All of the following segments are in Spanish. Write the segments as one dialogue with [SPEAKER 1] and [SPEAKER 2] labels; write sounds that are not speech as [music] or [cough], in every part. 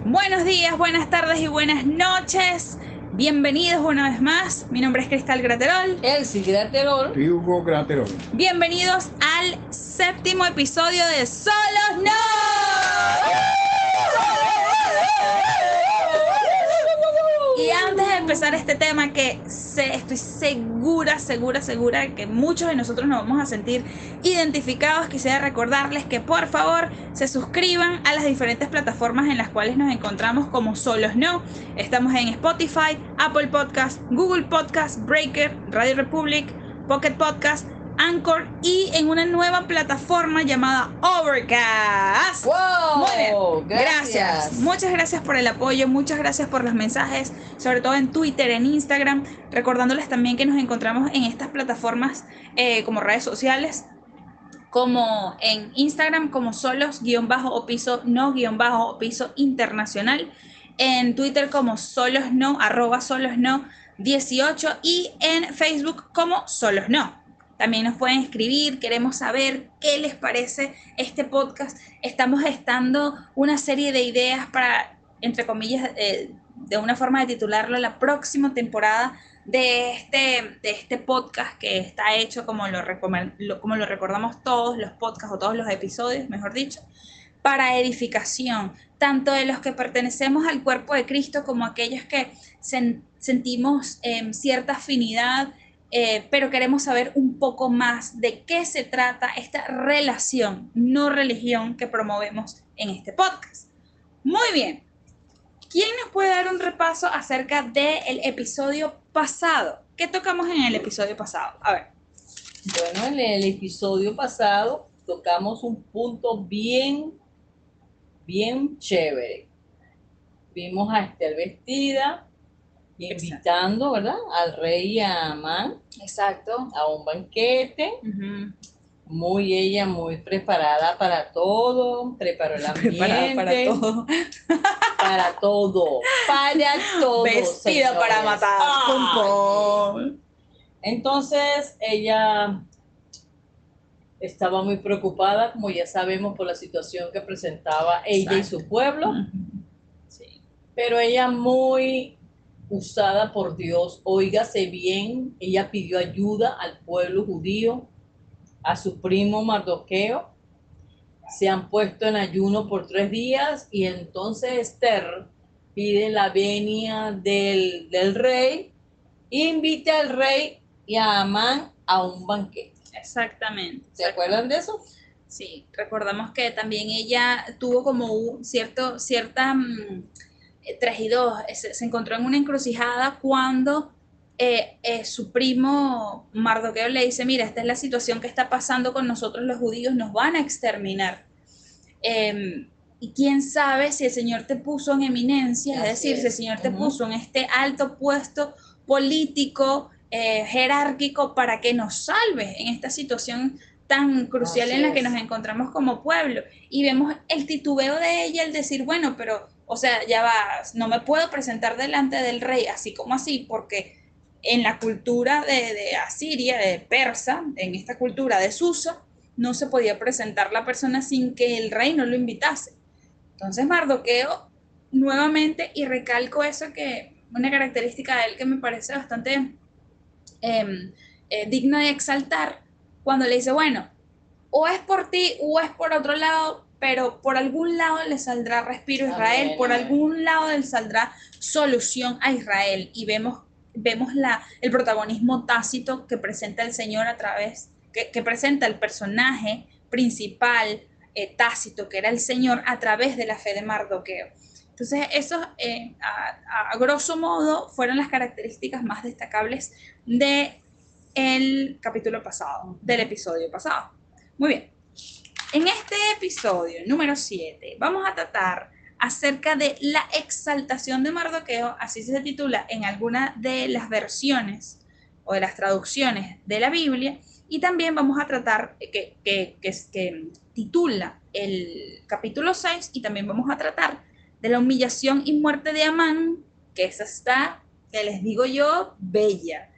[SPEAKER 1] Buenos días, buenas tardes y buenas noches. Bienvenidos una vez más. Mi nombre es Cristal Graterol.
[SPEAKER 2] Elsie Graterol.
[SPEAKER 3] Y Hugo Graterol.
[SPEAKER 1] Bienvenidos al séptimo episodio de Solos No. Empezar este tema que sé, estoy segura, segura, segura que muchos de nosotros nos vamos a sentir identificados, quisiera recordarles que por favor se suscriban a las diferentes plataformas en las cuales nos encontramos como Solos No. Estamos en Spotify, Apple Podcast, Google Podcast, Breaker, Radio Republic, Pocket Podcast, Anchor y en una nueva plataforma llamada Overcast.
[SPEAKER 2] ¡Wow!
[SPEAKER 1] Muy bien.
[SPEAKER 2] Gracias.
[SPEAKER 1] Gracias. Muchas gracias por el apoyo, muchas gracias por los mensajes, sobre todo en Twitter, en Instagram, recordándoles también que nos encontramos en estas plataformas eh, como redes sociales, como en Instagram como solos guion bajo o piso no guion bajo o piso internacional, en Twitter como solos no arroba solos no 18 y en Facebook como solos no. También nos pueden escribir, queremos saber qué les parece este podcast. Estamos gestando una serie de ideas para, entre comillas, eh, de una forma de titularlo, la próxima temporada de este, de este podcast que está hecho como lo, como lo recordamos todos los podcasts o todos los episodios, mejor dicho, para edificación, tanto de los que pertenecemos al cuerpo de Cristo como aquellos que sen- sentimos em, cierta afinidad eh, pero queremos saber un poco más de qué se trata esta relación, no religión, que promovemos en este podcast. Muy bien. ¿Quién nos puede dar un repaso acerca del episodio pasado? ¿Qué tocamos en el episodio pasado? A ver.
[SPEAKER 2] Bueno, en el episodio pasado tocamos un punto bien, bien chévere. Vimos a Esther vestida, invitando, ¿verdad? Al rey y a Amán
[SPEAKER 1] Exacto.
[SPEAKER 2] a un banquete. Muy ella, muy preparada para todo, preparó el ambiente. [laughs]
[SPEAKER 1] Preparada para todo. [laughs]
[SPEAKER 2] Para todo, para todo.
[SPEAKER 1] Vestida para matar.
[SPEAKER 2] Ay.
[SPEAKER 1] Pum, pum.
[SPEAKER 2] Entonces ella estaba muy preocupada, como ya sabemos, por la situación que presentaba ella y su pueblo,
[SPEAKER 1] Sí.
[SPEAKER 2] pero ella muy usada por Dios. Óigase bien, ella pidió ayuda al pueblo judío, a su primo Mardoqueo. Se han puesto en ayuno por tres días y entonces Esther pide la venia del, del rey, invita al rey y a Amán a un banquete.
[SPEAKER 1] Exactamente.
[SPEAKER 2] ¿Se acuerdan de eso?
[SPEAKER 1] Sí, recordamos que también ella tuvo como un cierto, cierta... Mm, 3 y 2, se, encontró en una encrucijada cuando eh, eh, su primo Mardoqueo le dice, mira, esta es la situación que está pasando con nosotros los judíos, nos van a exterminar. Em, y quién sabe si el Señor te puso en eminencia, es decir, si el Señor te puso en este alto puesto político, eh, jerárquico, para que nos salves en esta situación tan crucial en la que nos encontramos como pueblo. Y vemos el titubeo de ella, el decir, bueno, pero o sea, ya va, no me puedo presentar delante del rey así como así, porque en la cultura de, Asiria, de Persa, en esta cultura de Susa, no se podía presentar la persona sin que el rey no lo invitase. Entonces Mardoqueo nuevamente, y recalco eso que, una característica de él que me parece bastante em, eh, digna de exaltar, cuando le dice, bueno, o es por ti o es por otro lado, pero por algún lado le saldrá respiro a Israel,
[SPEAKER 2] Amén,
[SPEAKER 1] por algún lado le saldrá solución a Israel. Y vemos, vemos la, el protagonismo tácito que presenta el Señor a través, que, que presenta el personaje principal eh, tácito, que era el Señor, a través de la fe de Mardoqueo. Entonces, esos, eh, a, a grosso modo, fueron las características más destacables de el capítulo pasado, del episodio pasado. Muy bien. En este episodio número 7 vamos a tratar acerca de la exaltación de Mardoqueo, así se titula en alguna de las versiones o de las traducciones de la Biblia, y también vamos a tratar, que, que, que, titula el capítulo 6, y también vamos a tratar de la humillación y muerte de Amán, que esa está, que les digo yo, bella,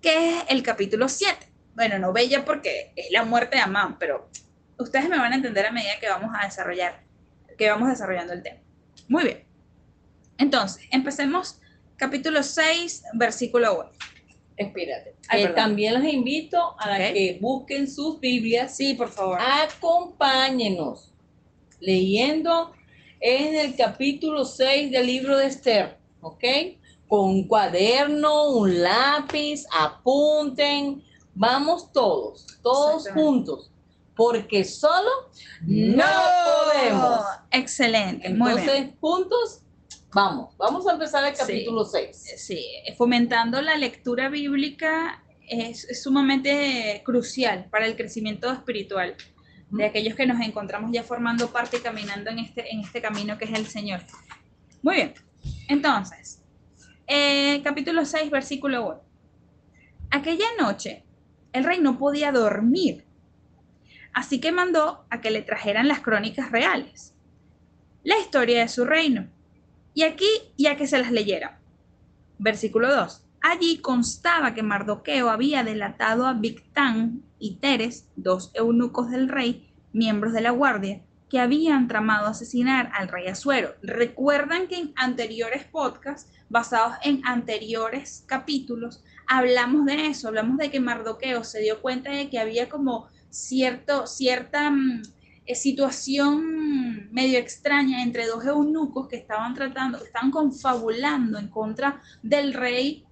[SPEAKER 1] que es el capítulo 7. Bueno, no bella porque es la muerte de Amán, pero ustedes me van a entender a medida que vamos a desarrollar, que vamos desarrollando el tema. Muy bien. Entonces, empecemos capítulo 6, versículo 1.
[SPEAKER 2] Espérate.
[SPEAKER 1] Ay,
[SPEAKER 2] Eh, también los invito a que busquen sus Biblias.
[SPEAKER 1] Sí, por favor.
[SPEAKER 2] Acompáñenos leyendo en el capítulo 6 del libro de Esther, ¿ok? Con un cuaderno, un lápiz, apunten, vamos todos, todos juntos, porque solo no podemos.
[SPEAKER 1] Excelente, muy bien.
[SPEAKER 2] Entonces, juntos, vamos, vamos a empezar el
[SPEAKER 1] Sí.
[SPEAKER 2] capítulo 6.
[SPEAKER 1] Sí, fomentando la lectura bíblica es, es sumamente crucial para el crecimiento espiritual de aquellos que nos encontramos ya formando parte y caminando en este, en este camino que es el Señor. Muy bien, entonces, eh, capítulo 6, versículo 1. Aquella noche el rey no podía dormir, así que mandó a que le trajeran las crónicas reales, la historia de su reino, y aquí y a que se las leyeran. Versículo 2. Allí constaba que Mardoqueo había delatado a Bigtán y Teres, dos eunucos del rey, miembros de la guardia, que habían tramado asesinar al rey Asuero. Recuerdan que en anteriores podcasts, basados en anteriores capítulos, hablamos de eso, hablamos de que Mardoqueo se dio cuenta de que había como cierto, cierta mm, eh, situación medio extraña entre dos eunucos que estaban tratando, que estaban confabulando en contra del rey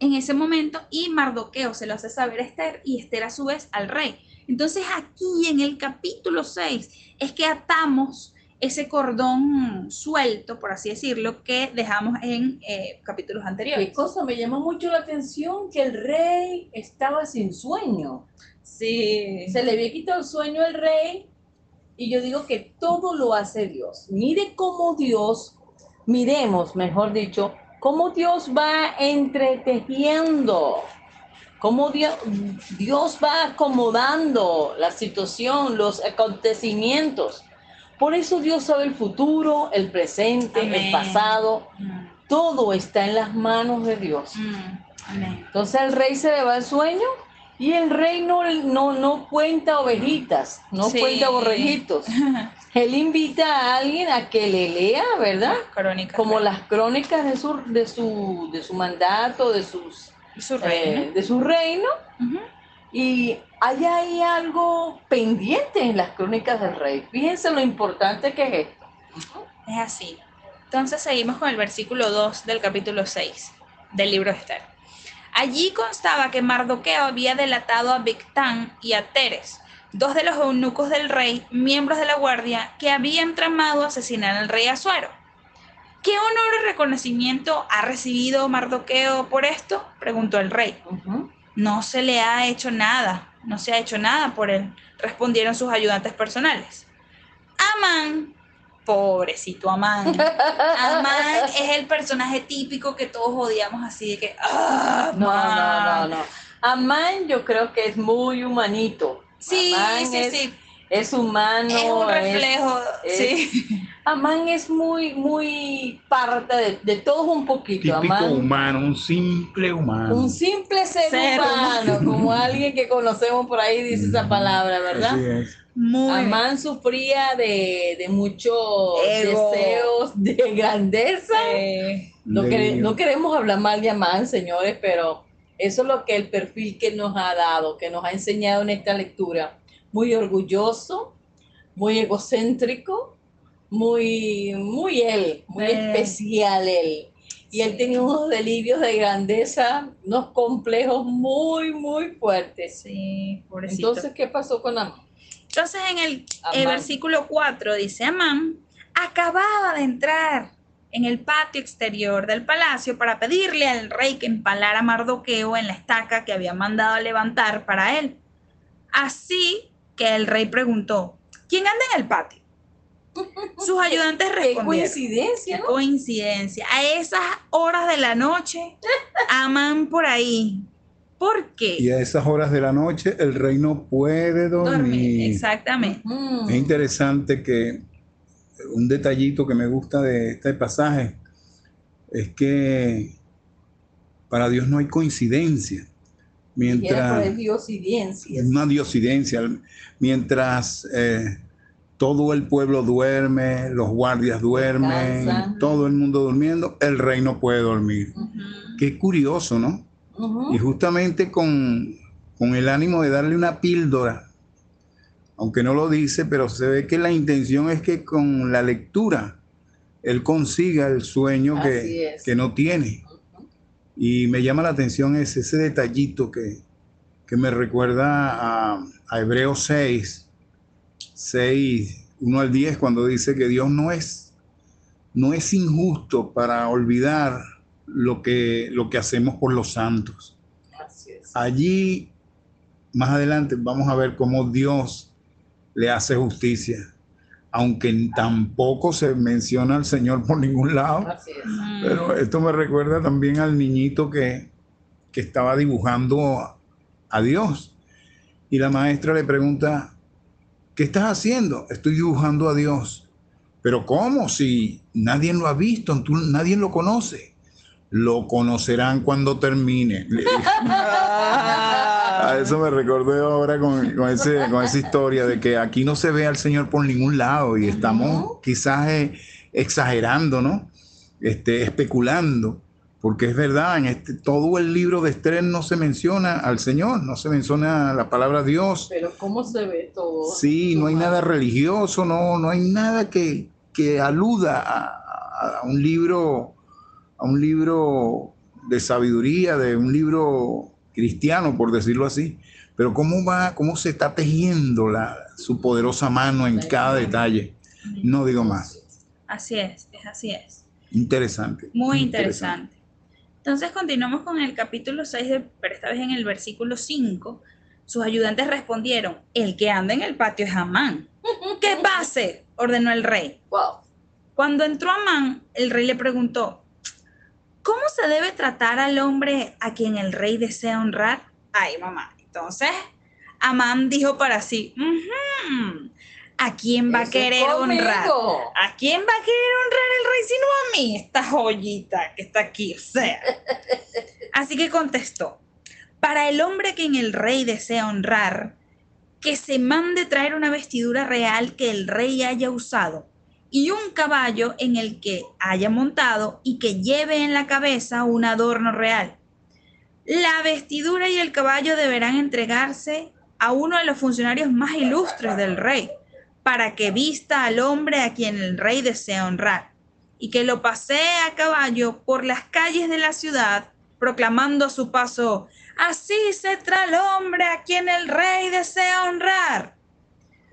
[SPEAKER 1] en ese momento y Mardoqueo se lo hace saber a Esther y Esther a su vez al rey. Entonces aquí en el capítulo 6 es que atamos ese cordón suelto, por así decirlo, que dejamos en eh, capítulos anteriores.
[SPEAKER 2] Qué cosa me llamó mucho la atención que el rey estaba sin sueño.
[SPEAKER 1] Sí.
[SPEAKER 2] Se le había quitado el sueño al rey y yo digo que todo lo hace Dios. Mire cómo Dios, miremos, mejor dicho, cómo Dios va entretejiendo, cómo Dios, Dios va acomodando la situación, los acontecimientos. Por eso Dios sabe el futuro, el presente,
[SPEAKER 1] Amén.
[SPEAKER 2] el pasado.
[SPEAKER 1] Mm,
[SPEAKER 2] Todo está en las manos de Dios.
[SPEAKER 1] mm, amén.
[SPEAKER 2] Entonces el rey se le va el sueño y el rey no, no, no cuenta ovejitas, no
[SPEAKER 1] Sí.
[SPEAKER 2] cuenta borreguitos. [laughs] Él invita a alguien a que le lea, ¿verdad?
[SPEAKER 1] Crónicas.
[SPEAKER 2] Como las crónicas de su, de su, de su mandato, de, sus,
[SPEAKER 1] Su
[SPEAKER 2] eh,
[SPEAKER 1] reino.
[SPEAKER 2] de su reino.
[SPEAKER 1] Ujú.
[SPEAKER 2] Y hay ahí algo pendiente en las crónicas del rey. Fíjense lo importante que es esto.
[SPEAKER 1] Es así. Entonces seguimos con el versículo 2 del capítulo 6 del libro de Esther. Allí constaba que Mardoqueo había delatado a Bigtán y a Teres, dos de los eunucos del rey, miembros de la guardia, que habían tramado asesinar al rey Asuero. ¿Qué honor y reconocimiento ha recibido Mardoqueo por esto? preguntó el rey. No se le ha hecho nada, no se ha hecho nada por él, respondieron sus ayudantes personales. Amán, pobrecito Amán. Amán [laughs] es el personaje típico que todos odiamos así de que, ah,
[SPEAKER 2] No, no, no,
[SPEAKER 1] Amán".
[SPEAKER 2] no. Amán yo creo que es muy humanito.
[SPEAKER 1] Sí,
[SPEAKER 2] Amán
[SPEAKER 1] sí,
[SPEAKER 2] es,
[SPEAKER 1] sí.
[SPEAKER 2] es humano.
[SPEAKER 1] Es un reflejo,
[SPEAKER 2] es-
[SPEAKER 1] sí. [laughs]
[SPEAKER 2] Amán es muy, muy parte de, de todos un poquito.
[SPEAKER 3] Típico
[SPEAKER 2] Amán,
[SPEAKER 3] humano, un simple humano.
[SPEAKER 2] un simple ser,
[SPEAKER 1] Ser
[SPEAKER 2] humano, como alguien que conocemos por ahí dice esa palabra, ¿verdad?
[SPEAKER 3] Así es.
[SPEAKER 1] Muy bien.
[SPEAKER 2] Amán sufría de, de muchos
[SPEAKER 1] Ego.
[SPEAKER 2] deseos de grandeza.
[SPEAKER 1] Eh,
[SPEAKER 2] No, quere-
[SPEAKER 3] Delirio.
[SPEAKER 2] no queremos hablar mal de Amán, señores, pero eso es lo que el perfil que nos ha dado, que nos ha enseñado en esta lectura. Muy orgulloso, muy egocéntrico, muy, muy él, muy
[SPEAKER 1] Eh.
[SPEAKER 2] especial él. Y él tenía unos delirios de grandeza, unos complejos muy, muy fuertes.
[SPEAKER 1] sí, pobrecito.
[SPEAKER 2] Entonces, ¿qué pasó con Amán?
[SPEAKER 1] Entonces en el, versículo 4 dice, Amán acababa de entrar en el patio exterior del palacio para pedirle al rey que empalara a Mardoqueo en la estaca que había mandado a levantar para él. Así que el rey preguntó, ¿quién anda en el patio? Sus [laughs] ayudantes
[SPEAKER 2] Qué
[SPEAKER 1] respondieron.
[SPEAKER 2] coincidencia,
[SPEAKER 1] Qué
[SPEAKER 2] ¿no?
[SPEAKER 1] coincidencia. A esas horas de la noche, Amán por ahí. ¿Por qué?
[SPEAKER 3] Y a esas horas de la noche el rey no puede dormir.
[SPEAKER 1] Dormir, exactamente.
[SPEAKER 2] Mm.
[SPEAKER 3] Es interesante que un detallito que me gusta de este pasaje es que para Dios no hay coincidencia. Mientras
[SPEAKER 2] poner diosidencias.
[SPEAKER 3] una diosidencia, mientras eh, todo el pueblo duerme, los guardias duermen,
[SPEAKER 2] Descansan.
[SPEAKER 3] todo el mundo durmiendo, el rey no puede dormir. Qué curioso, ¿no? Y justamente con, con el ánimo de darle una píldora, aunque no lo dice, pero se ve que la intención es que con la lectura él consiga el sueño que,
[SPEAKER 2] es.
[SPEAKER 3] que no tiene. Y me llama la atención ese, ese detallito que, que me recuerda a, a Hebreos 6, 6, 1 al 10, cuando dice que Dios no es, no es injusto para olvidar lo que, lo que hacemos por los santos. Allí, más adelante, vamos a ver cómo Dios le hace justicia, aunque tampoco se menciona al Señor por ningún lado.
[SPEAKER 2] Así es.
[SPEAKER 1] Mm.
[SPEAKER 3] Pero esto me recuerda también al niñito que, que estaba dibujando a, a Dios. Y la maestra le pregunta, ¿qué estás haciendo? Estoy dibujando a Dios. Pero ¿cómo? Si nadie lo ha visto, tú- nadie lo conoce. Lo conocerán cuando termine. Dijo. A eso me recordé ahora con, con ese, con esa historia de que aquí no se ve al Señor por ningún lado y estamos quizás eh, exagerando, ¿no? Este, especulando, porque es verdad, en este, todo el libro de Esther no se menciona al Señor, no se menciona la palabra Dios.
[SPEAKER 2] Pero ¿cómo se ve todo?
[SPEAKER 3] Sí, no hay nada religioso, no, no hay nada que, que aluda a un libro, a un libro de sabiduría, de un libro cristiano, por decirlo así. Pero cómo va, cómo se está tejiendo la, su poderosa mano en cada detalle. No digo más.
[SPEAKER 1] Así es, es así es.
[SPEAKER 3] Interesante.
[SPEAKER 1] Muy interesante. Entonces continuamos con el capítulo 6, de- pero esta vez en el versículo 5. Sus ayudantes respondieron, el que anda en el patio es Amán. ¿Qué pase? ordenó el rey.
[SPEAKER 2] Wow.
[SPEAKER 1] Cuando entró Amán, el rey le preguntó, ¿cómo se debe tratar al hombre a quien el rey desea honrar? Ay, mamá. Entonces, Amán dijo para sí, "Ujú, ¿a quién va a
[SPEAKER 2] Eso
[SPEAKER 1] querer honrar? ¿A quién va a querer honrar el rey sino a mí? Esta joyita que está aquí, o sea. [laughs] Así que contestó, para el hombre a quien el rey desea honrar, que se mande traer una vestidura real que el rey haya usado y un caballo en el que haya montado y que lleve en la cabeza un adorno real. La vestidura y el caballo deberán entregarse a uno de los funcionarios más ilustres del rey, para que vista al hombre a quien el rey desea honrar, y que lo pasee a caballo por las calles de la ciudad, proclamando a su paso, así se trae el hombre a quien el rey desea honrar.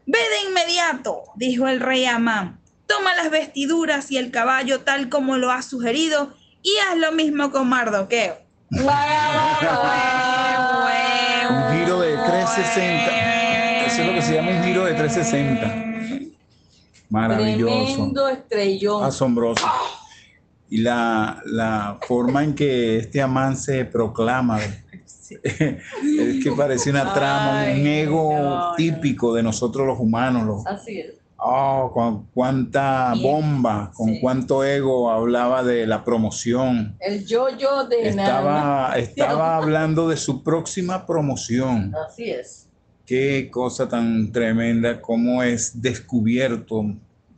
[SPEAKER 1] Ve de inmediato, dijo el rey Amán, toma las vestiduras y el caballo tal como lo has sugerido, y haz lo mismo con Mardoqueo.
[SPEAKER 3] Un giro de 360. Eso es lo que se llama un giro de 360. Maravilloso.
[SPEAKER 2] Tremendo estrellón.
[SPEAKER 3] Asombroso. Y la, la forma en que este Amán se proclama [laughs] es que parece una trama, un ego
[SPEAKER 1] no, no.
[SPEAKER 3] típico de nosotros los humanos. los-
[SPEAKER 2] Así es.
[SPEAKER 3] Oh, con cuánta
[SPEAKER 1] Y-
[SPEAKER 3] bomba, con
[SPEAKER 1] sí.
[SPEAKER 3] cuánto ego hablaba de la promoción.
[SPEAKER 2] El yo-yo de nada.
[SPEAKER 3] Estaba, estaba [laughs] hablando de su próxima promoción.
[SPEAKER 2] Así es.
[SPEAKER 3] Qué cosa tan tremenda, cómo es descubierto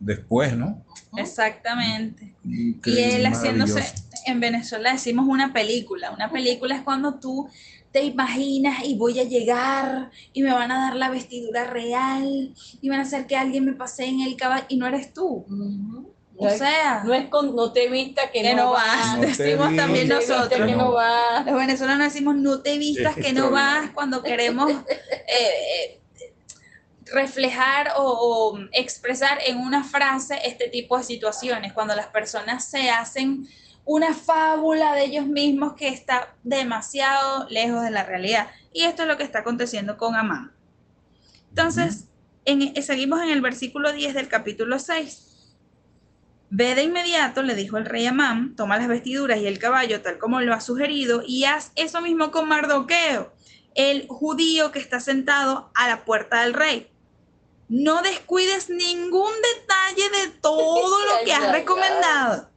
[SPEAKER 3] después, ¿no?
[SPEAKER 1] Exactamente. Y
[SPEAKER 3] Increíble,
[SPEAKER 1] él haciéndose, en Venezuela decimos una película. Una película es cuando tú te imaginas y voy a llegar y me van a dar la vestidura real y van a hacer que alguien me pase en el caballo y no eres tú. O sea,
[SPEAKER 2] no es con no te vista que,
[SPEAKER 1] que no vas.
[SPEAKER 3] No [laughs]
[SPEAKER 1] Decimos
[SPEAKER 3] vi.
[SPEAKER 1] también
[SPEAKER 2] No
[SPEAKER 1] nosotros.
[SPEAKER 2] que no vas.
[SPEAKER 1] Los venezolanos decimos no te vistas que no vas cuando queremos eh, eh, reflejar o, o expresar en una frase este tipo de situaciones, cuando las personas se hacen una fábula de ellos mismos que está demasiado lejos de la realidad. Y esto es lo que está aconteciendo con Amán. Entonces, en- eh, seguimos en el versículo 10 del capítulo 6. Ve de inmediato, le dijo el rey Amán, toma las vestiduras y el caballo tal como lo ha sugerido y haz eso mismo con Mardoqueo, el judío que está sentado a la puerta del rey. No descuides ningún detalle de todo lo que has [laughs] recomendado.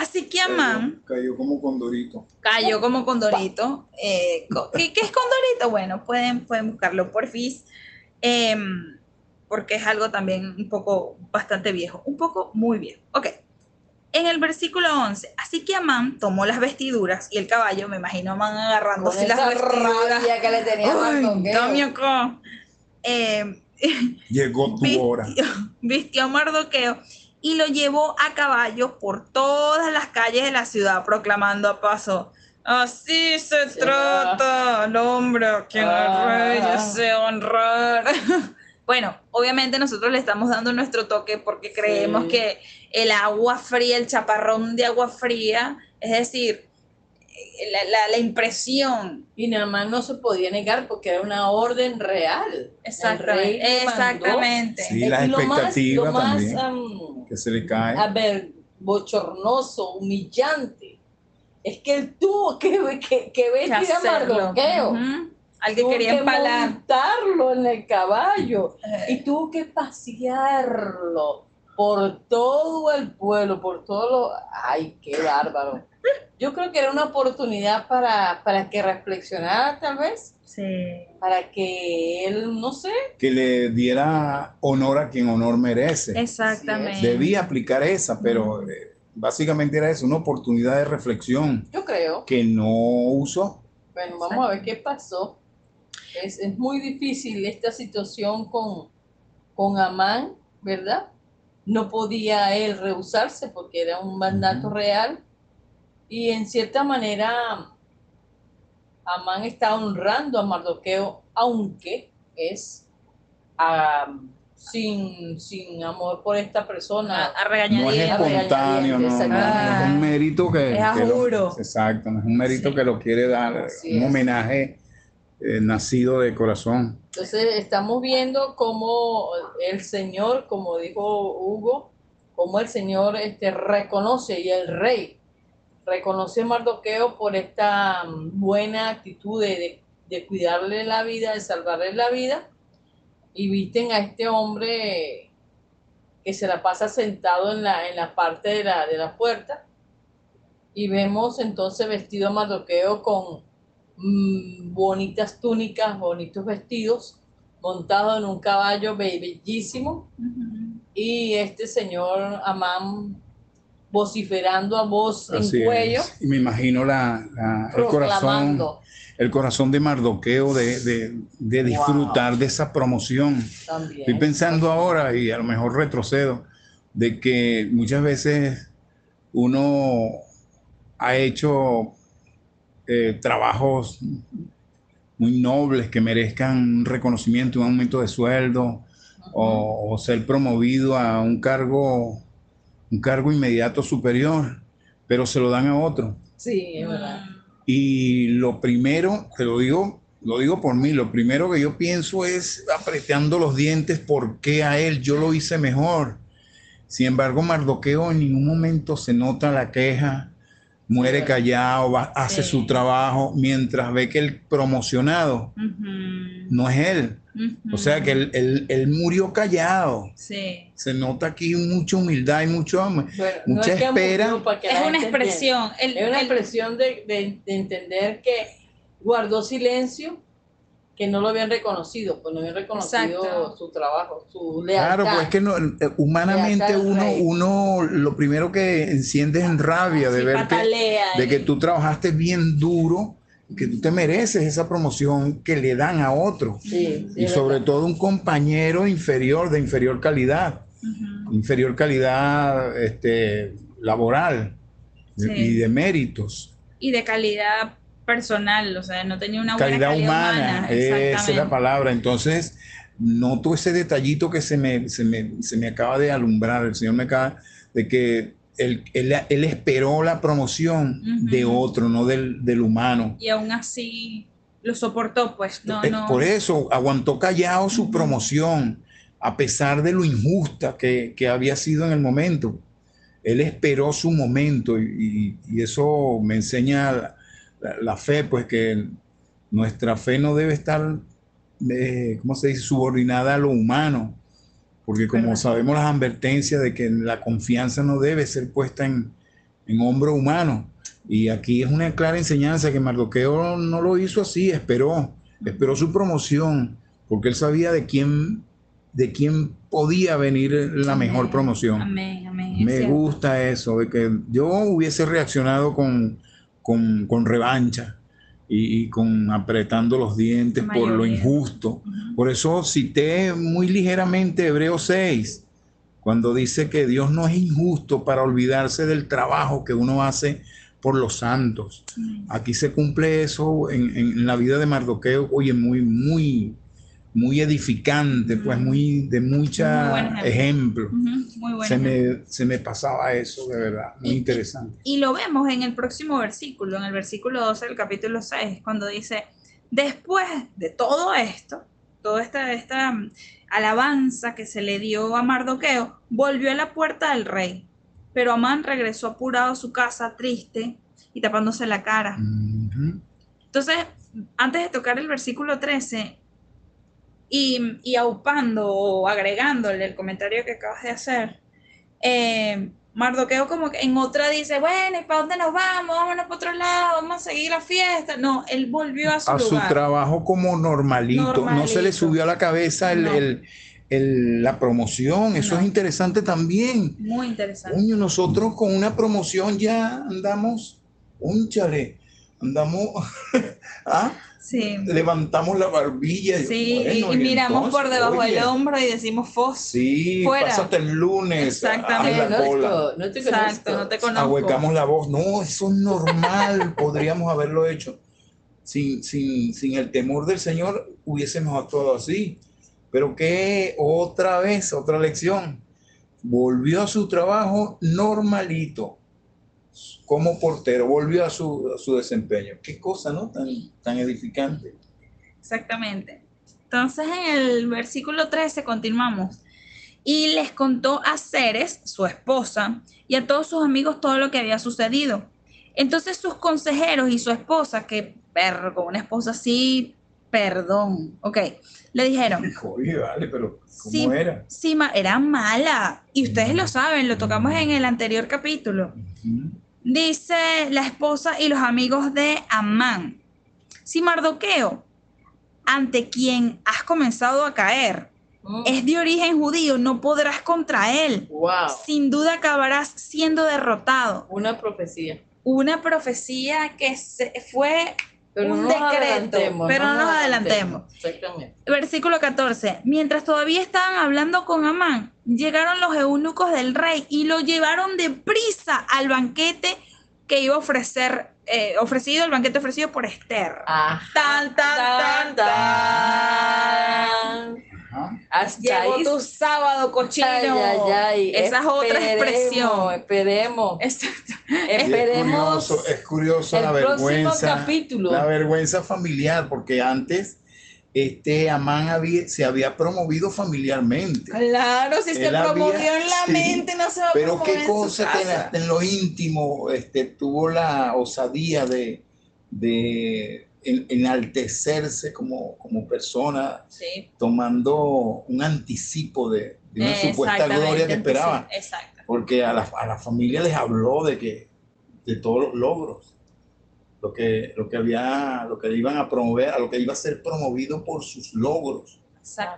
[SPEAKER 1] Así que Amán
[SPEAKER 3] Cayó, cayó como condorito.
[SPEAKER 1] cayó como condorito. eh, ¿qué, qué es condorito? Bueno, pueden, pueden buscarlo por FIS. Em, porque es algo también un poco bastante viejo, un poco muy viejo. Ok. En el versículo 11, así que Amán tomó las vestiduras y el caballo, me imagino Amán agarrándose
[SPEAKER 2] Con
[SPEAKER 1] las vestiduras.
[SPEAKER 2] rabia que le tenía
[SPEAKER 1] Ay. Eh,
[SPEAKER 3] Llegó tu hora. [laughs]
[SPEAKER 1] vistió, vistió a Mardoqueo y lo llevó a caballo por todas las calles de la ciudad, proclamando a paso. Así se trata al hombre a quien
[SPEAKER 2] Ah.
[SPEAKER 1] el rey desea honrar. [laughs] Bueno, obviamente nosotros le estamos dando nuestro toque porque creemos
[SPEAKER 2] Sí.
[SPEAKER 1] que el agua fría, el chaparrón de agua fría, es decir, la, la- la impresión
[SPEAKER 2] Y nada más no se podía negar porque era una orden real.
[SPEAKER 1] Exactamente. Exactamente.
[SPEAKER 3] Sí, la
[SPEAKER 2] Y lo más-
[SPEAKER 3] expectativa
[SPEAKER 2] lo más,
[SPEAKER 3] también.
[SPEAKER 2] am,
[SPEAKER 3] Que se le cae.
[SPEAKER 2] a ver, bochornoso, humillante, es que él tuvo que, que, que
[SPEAKER 1] que
[SPEAKER 2] vestir a. Mardoqueo.
[SPEAKER 1] Ujú. Al que
[SPEAKER 2] Tuvo
[SPEAKER 1] quería empalar.
[SPEAKER 2] montarlo en el caballo y tuvo que pasearlo por todo el pueblo, por todo lo... ¡Ay, qué bárbaro! Yo creo que era una oportunidad para, para que reflexionara tal vez,
[SPEAKER 1] sí.
[SPEAKER 2] para que él, no sé,
[SPEAKER 3] Que le diera honor a quien honor merece.
[SPEAKER 1] Exactamente.
[SPEAKER 3] Debía aplicar esa, pero eh, básicamente era eso, una oportunidad de reflexión
[SPEAKER 2] yo creo.
[SPEAKER 3] que no usó.
[SPEAKER 2] Bueno, vamos a ver qué pasó. Es, es muy difícil esta situación con, con Amán, ¿verdad? No podía él rehusarse porque era un mandato real. Y en cierta manera, Amán está honrando a Mardoqueo, aunque es sin, sin amor por esta
[SPEAKER 1] A,
[SPEAKER 2] persona.
[SPEAKER 1] a
[SPEAKER 3] No es espontáneo, no, no, no,
[SPEAKER 2] Exactamente.
[SPEAKER 3] es un mérito que,
[SPEAKER 1] Es a
[SPEAKER 3] que lo- exacto, no es un mérito
[SPEAKER 1] Sí.
[SPEAKER 3] que lo quiere dar,
[SPEAKER 2] Así
[SPEAKER 3] un
[SPEAKER 2] es.
[SPEAKER 3] homenaje eh, nacido de corazón.
[SPEAKER 2] Entonces estamos viendo cómo el Señor, como dijo Hugo, cómo el Señor este, reconoce y el rey reconoce a Mardoqueo por esta mm, buena actitud de, de- cuidarle la vida, de salvarle la vida, y visten a este hombre que se la pasa sentado en la, en la parte de la, de la puerta, y vemos entonces vestido Mardoqueo con mm, bonitas túnicas, bonitos vestidos, montado en un caballo be- bellísimo, y este señor Amán vociferando a voz
[SPEAKER 3] Así
[SPEAKER 2] en cuello,
[SPEAKER 3] es. Y me imagino la, la- el corazón, el corazón de Mardoqueo de, de- de disfrutar de esa promoción.
[SPEAKER 2] también.
[SPEAKER 3] Estoy pensando ahora, y a lo mejor retrocedo, de que muchas veces uno ha hecho eh, trabajos muy nobles que merezcan un reconocimiento, un aumento de sueldo o, o ser promovido a un cargo, un cargo inmediato superior, pero se lo dan a otro.
[SPEAKER 2] Sí, es verdad.
[SPEAKER 3] Y lo primero, te lo digo, lo digo por mí, lo primero que yo pienso es apretando los dientes porque a él yo lo hice mejor. Sin embargo, Mardoqueo en ningún momento se nota la queja, muere callado, va- hace
[SPEAKER 1] Sí.
[SPEAKER 3] su trabajo, mientras ve que el promocionado no es él. O sea que él, él- él murió callado.
[SPEAKER 1] Sí.
[SPEAKER 3] Se nota aquí mucha humildad y mucho amor.
[SPEAKER 2] Bueno, no
[SPEAKER 3] Mucha
[SPEAKER 2] es que
[SPEAKER 3] espera.
[SPEAKER 1] Es una expresión. El-.
[SPEAKER 2] Es una
[SPEAKER 1] el-
[SPEAKER 2] expresión de, de- de entender que guardó silencio, que no lo habían reconocido, pues no habían reconocido
[SPEAKER 1] Exacto.
[SPEAKER 2] su trabajo, su lealtad.
[SPEAKER 3] Claro, pues es que no, eh, humanamente uno,
[SPEAKER 2] rey.
[SPEAKER 3] uno lo primero que enciende es en rabia de
[SPEAKER 1] sí,
[SPEAKER 3] ver que,
[SPEAKER 1] patalea
[SPEAKER 3] de que
[SPEAKER 1] y-
[SPEAKER 3] tú trabajaste bien duro, que tú te mereces esa promoción que le dan a otro.
[SPEAKER 2] Sí, sí,
[SPEAKER 3] Y sobre
[SPEAKER 2] verdad.
[SPEAKER 3] todo un compañero inferior, de inferior calidad, inferior calidad este, laboral
[SPEAKER 1] Sí.
[SPEAKER 3] y de méritos.
[SPEAKER 1] Y de calidad personal, o sea, no tenía una buena
[SPEAKER 3] calidad
[SPEAKER 1] calidad
[SPEAKER 3] humana, esa es la palabra. Entonces, noto ese detallito que se me, se me, se me acaba de alumbrar, el Señor me acaba de que él, él, él esperó la promoción de otro, no del, del humano.
[SPEAKER 1] Y aún así lo soportó, pues, no, no.
[SPEAKER 3] Por eso aguantó callado su promoción, a pesar de lo injusta que, que había sido en el momento. Él esperó su momento y, y- y eso me enseña la, fe, pues que nuestra fe no debe estar, eh, ¿cómo se dice?, subordinada a lo humano, porque como
[SPEAKER 1] ¿Verdad?
[SPEAKER 3] sabemos las advertencias de que la confianza no debe ser puesta en, en hombro humano. Y aquí es una clara enseñanza que Mardoqueo no lo hizo así, esperó, esperó su promoción, porque él sabía de quién de quién podía venir la mejor promoción.
[SPEAKER 1] Amén, amén. es
[SPEAKER 3] Me gusta eso, de que yo hubiese reaccionado con, con, con revancha y, y con apretando los dientes por lo injusto. Por eso cité muy ligeramente Hebreos 6, cuando dice que Dios no es injusto para olvidarse del trabajo que uno hace por los santos. Aquí se cumple eso en, en la vida de Mardoqueo, oye, muy, muy, muy edificante, pues
[SPEAKER 1] Ujú.
[SPEAKER 3] muy de
[SPEAKER 1] Muy
[SPEAKER 3] mucha
[SPEAKER 1] ejemplo.
[SPEAKER 3] ejemplo.
[SPEAKER 1] Ujú, Muy bueno.
[SPEAKER 3] Se me, se me pasaba eso, de verdad, muy
[SPEAKER 1] Y-
[SPEAKER 3] interesante.
[SPEAKER 1] Y lo vemos en el próximo versículo, en el versículo 12 del capítulo 6, cuando dice, después de todo esto, toda esta, esta mm, alabanza que se le dio a Mardoqueo, volvió a la puerta del rey. Pero Amán regresó apurado a su casa, triste y tapándose la cara. Entonces, antes de tocar el versículo 13 y, y aupando o agregándole el comentario que acabas de hacer, eh, Mardoqueo como que en otra dice, bueno, ¿y para dónde nos vamos? Vámonos para otro lado, vamos a seguir la fiesta. No, él volvió a su
[SPEAKER 3] A su trabajo como normalito, no se le subió a la cabeza el-
[SPEAKER 1] No.
[SPEAKER 3] el- el- la promoción, eso
[SPEAKER 1] No.
[SPEAKER 3] es interesante también.
[SPEAKER 1] Muy interesante.
[SPEAKER 3] Nosotros con una promoción ya andamos, únchale, andamos, [laughs] ¿ah?
[SPEAKER 1] Sí,
[SPEAKER 3] levantamos la barbilla. y
[SPEAKER 1] sí,
[SPEAKER 3] bueno,
[SPEAKER 1] y, y miramos
[SPEAKER 3] entonces,
[SPEAKER 1] por debajo
[SPEAKER 3] oye,
[SPEAKER 1] del hombro y decimos fos.
[SPEAKER 3] Sí,
[SPEAKER 1] Fuera.
[SPEAKER 3] pásate el lunes.
[SPEAKER 1] Exactamente.
[SPEAKER 3] haz la cola.
[SPEAKER 2] no te
[SPEAKER 1] Exacto,
[SPEAKER 2] conozco.
[SPEAKER 1] no te conozco.
[SPEAKER 3] Ahuecamos la voz. No, eso es normal. [laughs] Podríamos haberlo hecho. Sin, sin, sin el temor del Señor hubiésemos actuado así. Pero que otra vez, otra lección. Volvió a su trabajo normalito. Como portero, volvió a su, a su desempeño. Qué cosa, ¿no? Tan, tan edificante.
[SPEAKER 1] Exactamente. Entonces en el versículo 13 continuamos. Y les contó a Ceres, su esposa, y a todos sus amigos todo lo que había sucedido. Entonces sus consejeros y su esposa, que perro, con una esposa así, perdón, ok, le dijeron,
[SPEAKER 3] Oye, vale, pero ¿cómo
[SPEAKER 1] Sí.
[SPEAKER 3] era?
[SPEAKER 1] ma- era mala, y ustedes lo saben, lo tocamos en el anterior capítulo. Dice la esposa y los amigos de Amán. Si Mardoqueo, ante quien has comenzado a caer,
[SPEAKER 2] Mm.
[SPEAKER 1] es de origen judío, no podrás contra él.
[SPEAKER 2] Wow.
[SPEAKER 1] Sin duda acabarás siendo derrotado.
[SPEAKER 2] Una profecía.
[SPEAKER 1] Una profecía que se fue,
[SPEAKER 2] Pero
[SPEAKER 1] Un
[SPEAKER 2] no
[SPEAKER 1] decreto, pero no nos adelantemos.
[SPEAKER 2] Exactamente.
[SPEAKER 1] versículo 14, mientras todavía estaban hablando con Amán, llegaron los eunucos del rey y lo llevaron deprisa al banquete que iba a ofrecer, eh, ofrecido, el banquete ofrecido por Esther.
[SPEAKER 2] Ah.
[SPEAKER 1] Tan, tan, tan, tan.
[SPEAKER 3] Ajá.
[SPEAKER 2] Hasta
[SPEAKER 1] Llegó
[SPEAKER 2] ahí.
[SPEAKER 1] tu sábado, cochino.
[SPEAKER 2] Ay, ay, ay.
[SPEAKER 1] Esa es otra expresión.
[SPEAKER 2] Esperemos.
[SPEAKER 1] Exacto.
[SPEAKER 3] Y es
[SPEAKER 2] Esperemos
[SPEAKER 3] curioso, es curioso
[SPEAKER 2] el
[SPEAKER 3] la
[SPEAKER 2] próximo
[SPEAKER 3] vergüenza.
[SPEAKER 2] capítulo.
[SPEAKER 3] La vergüenza familiar, porque antes este Amán había, se había promovido familiarmente.
[SPEAKER 1] Claro, si se
[SPEAKER 3] había-
[SPEAKER 1] promovió en la
[SPEAKER 3] sí,
[SPEAKER 1] mente, no se va a
[SPEAKER 3] Pero qué cosa que en, lo íntimo este, tuvo la osadía de, enaltecerse como, como persona,
[SPEAKER 1] Sí.
[SPEAKER 3] tomando un anticipo de, de una supuesta gloria que esperaba.
[SPEAKER 1] sí, Exacto.
[SPEAKER 3] porque a la, a la familia les habló de que de todos los logros lo que lo que había lo que iban a promover a lo que iba a ser promovido por sus logros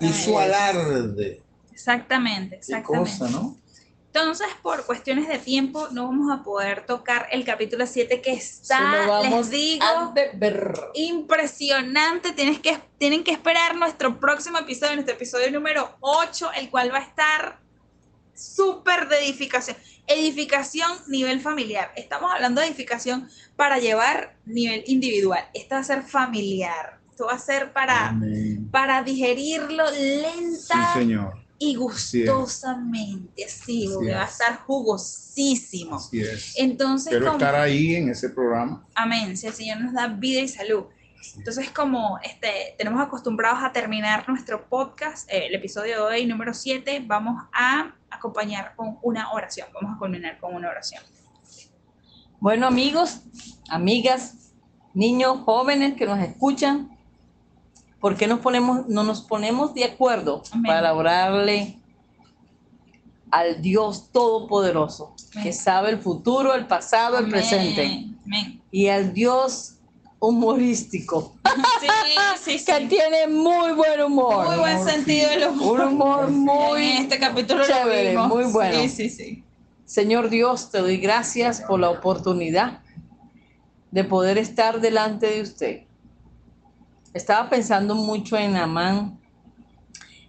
[SPEAKER 3] y su alarde
[SPEAKER 1] Exactamente,
[SPEAKER 3] qué
[SPEAKER 1] exactamente.
[SPEAKER 3] cosa no
[SPEAKER 1] Entonces, por cuestiones de tiempo, no vamos a poder tocar el capítulo 7 que está,
[SPEAKER 2] vamos
[SPEAKER 1] les digo,
[SPEAKER 2] a beber.
[SPEAKER 1] impresionante. Tienes que, tienen que esperar nuestro próximo episodio, nuestro episodio número 8, el cual va a estar súper de edificación. Edificación nivel familiar. Estamos hablando de edificación para llevar nivel individual. Esto va a ser familiar. Esto va a ser para,
[SPEAKER 3] Amén.
[SPEAKER 1] para digerirlo
[SPEAKER 3] sí
[SPEAKER 1] lenta
[SPEAKER 3] señor
[SPEAKER 1] y gustosamente, sí,
[SPEAKER 3] Así
[SPEAKER 1] porque
[SPEAKER 3] es.
[SPEAKER 1] va a estar jugosísimo.
[SPEAKER 3] así es
[SPEAKER 1] Entonces,
[SPEAKER 3] quiero
[SPEAKER 1] como,
[SPEAKER 3] estar ahí en ese programa
[SPEAKER 1] amén, si el Señor nos da vida y salud. Entonces, como este, tenemos acostumbrados a terminar nuestro podcast, eh, el episodio de hoy, número 7, vamos a acompañar con una oración. Vamos a culminar con una oración.
[SPEAKER 2] Bueno, amigos, amigas, niños, jóvenes que nos escuchan, ¿por qué nos ponemos, no nos ponemos de acuerdo
[SPEAKER 1] Amén.
[SPEAKER 2] para orarle al Dios Todopoderoso,
[SPEAKER 1] Amén.
[SPEAKER 2] que sabe el futuro, el pasado, el presente,
[SPEAKER 1] Amén.
[SPEAKER 2] y al Dios humorístico, [laughs]
[SPEAKER 1] Sí, sí, sí.
[SPEAKER 2] que tiene muy buen humor.
[SPEAKER 1] Muy buen sentido del humor.
[SPEAKER 2] Un humor muy
[SPEAKER 1] En este capítulo
[SPEAKER 2] chévere,
[SPEAKER 1] lo vimos.
[SPEAKER 2] muy bueno.
[SPEAKER 1] Sí, sí, sí.
[SPEAKER 2] Señor Dios, te doy gracias por la oportunidad de poder estar delante de usted. Estaba pensando mucho en Amán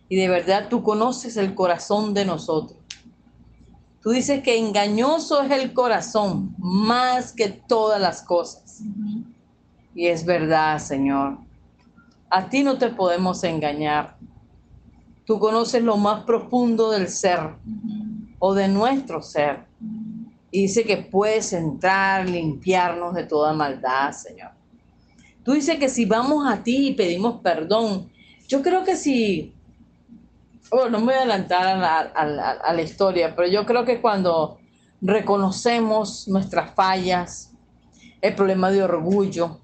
[SPEAKER 2] y de verdad tú conoces el corazón de nosotros. Tú dices que engañoso es el corazón más que todas las cosas. Y es verdad, Señor. A ti no te podemos engañar. Tú conoces lo más profundo del ser o de nuestro ser. Y dice que puedes entrar, limpiarnos de toda maldad, Señor. Tú dices que si vamos a ti y pedimos perdón, yo creo que si, bueno, no me voy a adelantar a la, a la- a la historia, pero yo creo que cuando reconocemos nuestras fallas, el problema de orgullo,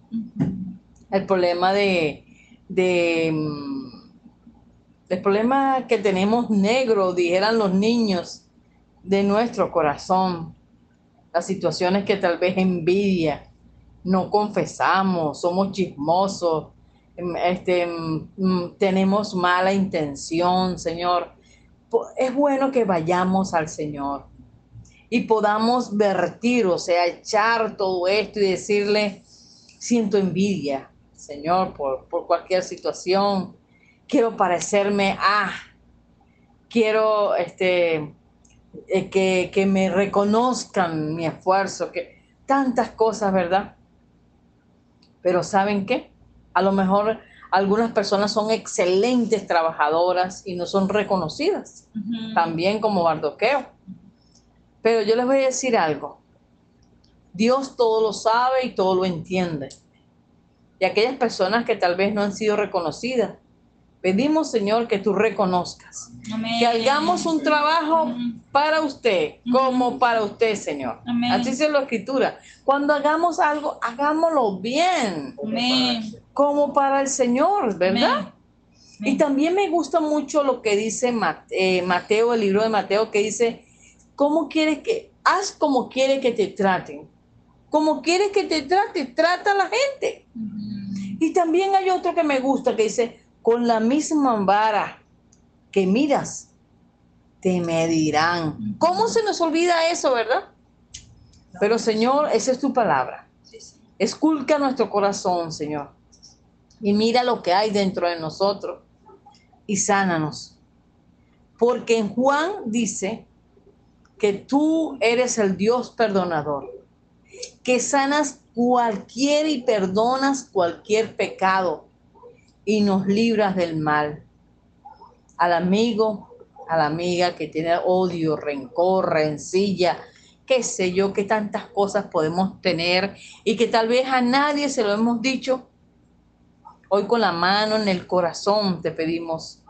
[SPEAKER 2] el problema de, de mm, el problema que tenemos negro, dijeran los niños, de nuestro corazón, las situaciones que tal vez envidia, no confesamos, somos chismosos, em, este, mm, tenemos mala intención, Señor. Es bueno que vayamos al Señor y podamos vertir, o sea, echar todo esto y decirle, siento envidia, Señor, por, por cualquier situación, quiero parecerme a, quiero este, eh, que, que me reconozcan mi esfuerzo, que tantas cosas, ¿verdad? Pero ¿saben qué? A lo mejor algunas personas son excelentes trabajadoras y no son reconocidas, también como Bardoqueo. Pero yo les voy a decir algo. Dios todo lo sabe y todo lo entiende. Y aquellas personas que tal vez no han sido reconocidas, pedimos, Señor, que tú reconozcas.
[SPEAKER 1] Amén.
[SPEAKER 2] Que hagamos un trabajo para usted, como para usted, Señor.
[SPEAKER 1] Amén.
[SPEAKER 2] Así dice la escritura. Cuando hagamos algo, hagámoslo bien, como para el Señor, ¿verdad? Y también me gusta mucho lo que dice eh, Mateo, el libro de Mateo, que dice, ¿cómo quieres que, haz como quiere que te traten? Como quieres que te trate, trata a la gente. Y también hay otro que me gusta, que dice, con la misma vara que miras, te medirán. ¿Cómo se nos olvida eso, verdad? Pero Señor, esa es tu palabra. Esculca nuestro corazón, Señor. Y mira lo que hay dentro de nosotros y sánanos. Porque en Juan dice que tú eres el Dios perdonador, que sanas cualquier y perdonas cualquier pecado y nos libras del mal. Al amigo, a la amiga que tiene odio, rencor, rencilla, qué sé yo, qué tantas cosas podemos tener y que tal vez a nadie se lo hemos dicho. Hoy con la mano en el corazón te pedimos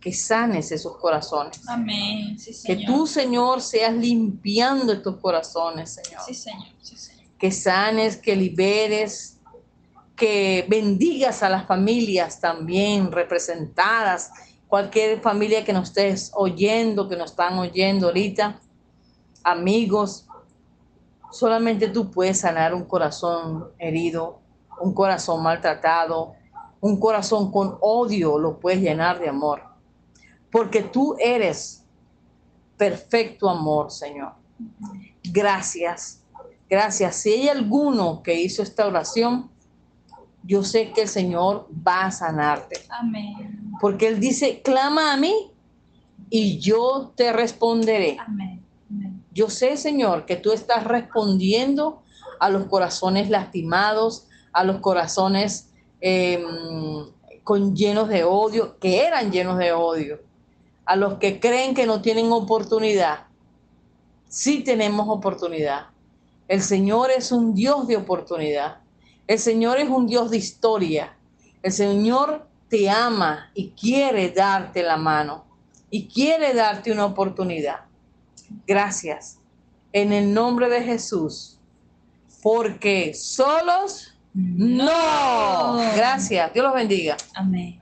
[SPEAKER 2] que sanes esos corazones.
[SPEAKER 1] Amén. Sí,
[SPEAKER 2] Que tú, Señor, seas limpiando estos corazones, Señor.
[SPEAKER 1] Sí, Señor. Sí, Señor.
[SPEAKER 2] Que sanes, que liberes, que bendigas a las familias también representadas. Cualquier familia que nos estés oyendo, que nos están oyendo ahorita, amigos, solamente tú puedes sanar un corazón herido, un corazón maltratado, un corazón con odio, lo puedes llenar de amor. Porque tú eres perfecto amor, Señor. Gracias, gracias. Si hay alguno que hizo esta oración, yo sé que el Señor va a sanarte.
[SPEAKER 1] Amén.
[SPEAKER 2] Porque Él dice, clama a mí y yo te responderé.
[SPEAKER 1] Amén. Amén.
[SPEAKER 2] Yo sé, Señor, que tú estás respondiendo a los corazones lastimados, a los corazones eh, con llenos de odio, que eran llenos de odio, a los que creen que no tienen oportunidad. Sí tenemos oportunidad. El Señor es un Dios de oportunidad. El Señor es un Dios de historia. El Señor te ama y quiere darte la mano y quiere darte una oportunidad. Gracias. En el nombre de Jesús. Porque solos no. Gracias. Dios los bendiga.
[SPEAKER 1] Amén.